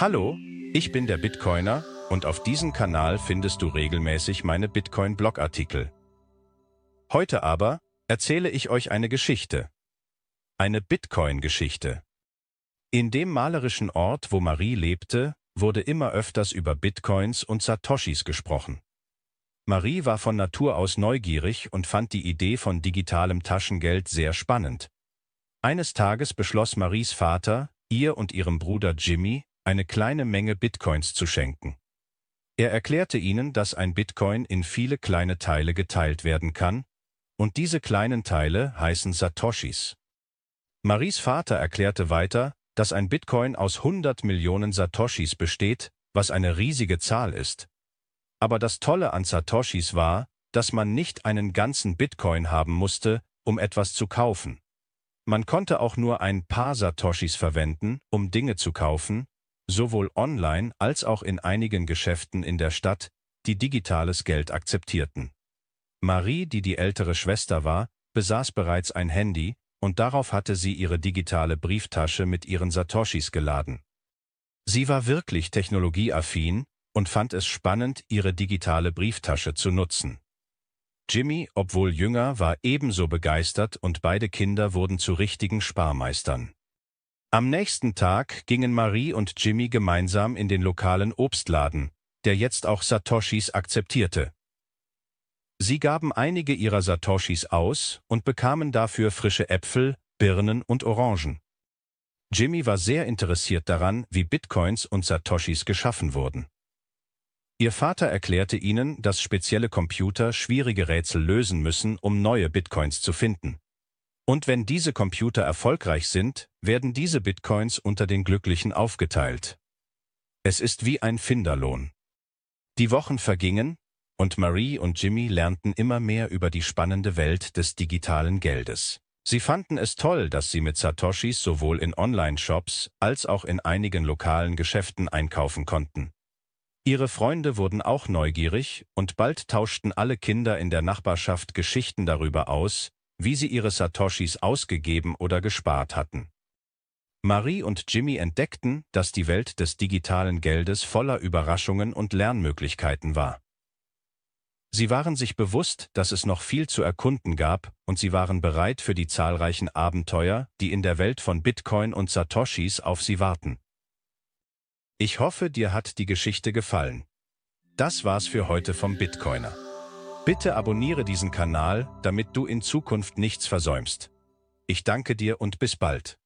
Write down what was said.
Hallo, ich bin der Bitcoiner und auf diesem Kanal findest du regelmäßig meine Bitcoin-Blogartikel. Heute aber erzähle ich euch eine Geschichte. Eine Bitcoin-Geschichte. In dem malerischen Ort, wo Marie lebte, wurde immer öfters über Bitcoins und Satoshis gesprochen. Marie war von Natur aus neugierig und fand die Idee von digitalem Taschengeld sehr spannend. Eines Tages beschloss Maries Vater, ihr und ihrem Bruder Jimmy eine kleine Menge Bitcoins zu schenken. Er erklärte ihnen, dass ein Bitcoin in viele kleine Teile geteilt werden kann, und diese kleinen Teile heißen Satoshis. Maries Vater erklärte weiter, dass ein Bitcoin aus 100 Millionen Satoshis besteht, was eine riesige Zahl ist. Aber das Tolle an Satoshis war, dass man nicht einen ganzen Bitcoin haben musste, um etwas zu kaufen. Man konnte auch nur ein paar Satoshis verwenden, um Dinge zu kaufen, sowohl online als auch in einigen Geschäften in der Stadt, die digitales Geld akzeptierten. Marie, die die ältere Schwester war, besaß bereits ein Handy, und darauf hatte sie ihre digitale Brieftasche mit ihren Satoshis geladen. Sie war wirklich technologieaffin und fand es spannend, ihre digitale Brieftasche zu nutzen. Jimmy, obwohl jünger, war ebenso begeistert und beide Kinder wurden zu richtigen Sparmeistern. Am nächsten Tag gingen Marie und Jimmy gemeinsam in den lokalen Obstladen, der jetzt auch Satoshis akzeptierte. Sie gaben einige ihrer Satoshis aus und bekamen dafür frische Äpfel, Birnen und Orangen. Jimmy war sehr interessiert daran, wie Bitcoins und Satoshis geschaffen wurden. Ihr Vater erklärte ihnen, dass spezielle Computer schwierige Rätsel lösen müssen, um neue Bitcoins zu finden. Und wenn diese Computer erfolgreich sind, werden diese Bitcoins unter den Glücklichen aufgeteilt. Es ist wie ein Finderlohn. Die Wochen vergingen, und Marie und Jimmy lernten immer mehr über die spannende Welt des digitalen Geldes. Sie fanden es toll, dass sie mit Satoshis sowohl in Online-Shops als auch in einigen lokalen Geschäften einkaufen konnten. Ihre Freunde wurden auch neugierig, und bald tauschten alle Kinder in der Nachbarschaft Geschichten darüber aus, wie sie ihre Satoshis ausgegeben oder gespart hatten. Marie und Jimmy entdeckten, dass die Welt des digitalen Geldes voller Überraschungen und Lernmöglichkeiten war. Sie waren sich bewusst, dass es noch viel zu erkunden gab, und sie waren bereit für die zahlreichen Abenteuer, die in der Welt von Bitcoin und Satoshis auf sie warten. Ich hoffe, dir hat die Geschichte gefallen. Das war's für heute vom Bitcoiner. Bitte abonniere diesen Kanal, damit du in Zukunft nichts versäumst. Ich danke dir und bis bald.